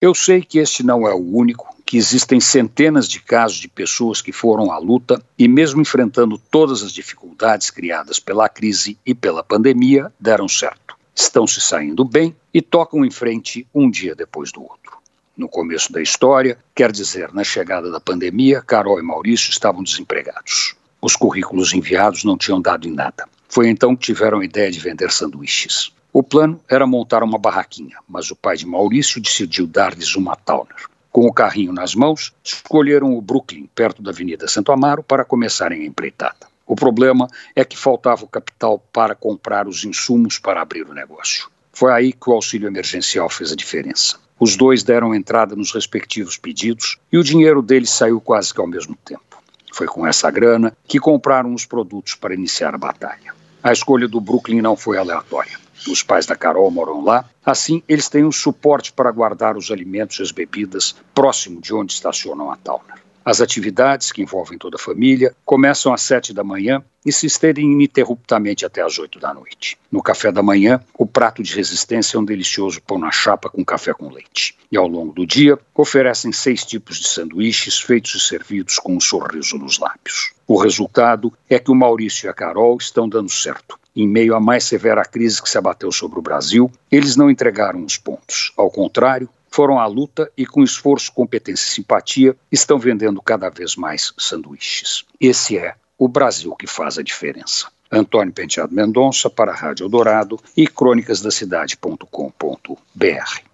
Eu sei que este não é o único, que existem centenas de casos de pessoas que foram à luta e, mesmo enfrentando todas as dificuldades criadas pela crise e pela pandemia, deram certo. Estão se saindo bem e tocam em frente um dia depois do outro. No começo da história, quer dizer, na chegada da pandemia, Carol e Maurício estavam desempregados. Os currículos enviados não tinham dado em nada. Foi então que tiveram a ideia de vender sanduíches. O plano era montar uma barraquinha, mas o pai de Maurício decidiu dar-lhes uma Towner. Com o carrinho nas mãos, escolheram o Brooklyn, perto da Avenida Santo Amaro, para começarem a empreitada. O problema é que faltava o capital para comprar os insumos para abrir o negócio. Foi aí que o auxílio emergencial fez a diferença. Os dois deram entrada nos respectivos pedidos e o dinheiro deles saiu quase que ao mesmo tempo. Foi com essa grana que compraram os produtos para iniciar a batalha. A escolha do Brooklyn não foi aleatória. Os pais da Carol moram lá, assim eles têm um suporte para guardar os alimentos e as bebidas próximo de onde estacionam a Towner. As atividades, que envolvem toda a família, começam às sete da manhã e se estendem ininterruptamente até às oito da noite. No café da manhã, o prato de resistência é um delicioso pão na chapa com café com leite. E ao longo do dia, oferecem seis tipos de sanduíches feitos e servidos com um sorriso nos lábios. O resultado é que o Maurício e a Carol estão dando certo. Em meio à mais severa crise que se abateu sobre o Brasil, eles não entregaram os pontos. Ao contrário, foram à luta e, com esforço, competência e simpatia, estão vendendo cada vez mais sanduíches. Esse é o Brasil que faz a diferença. Antônio Penteado Mendonça para a Rádio Eldorado e crônicasdacidade.com.br.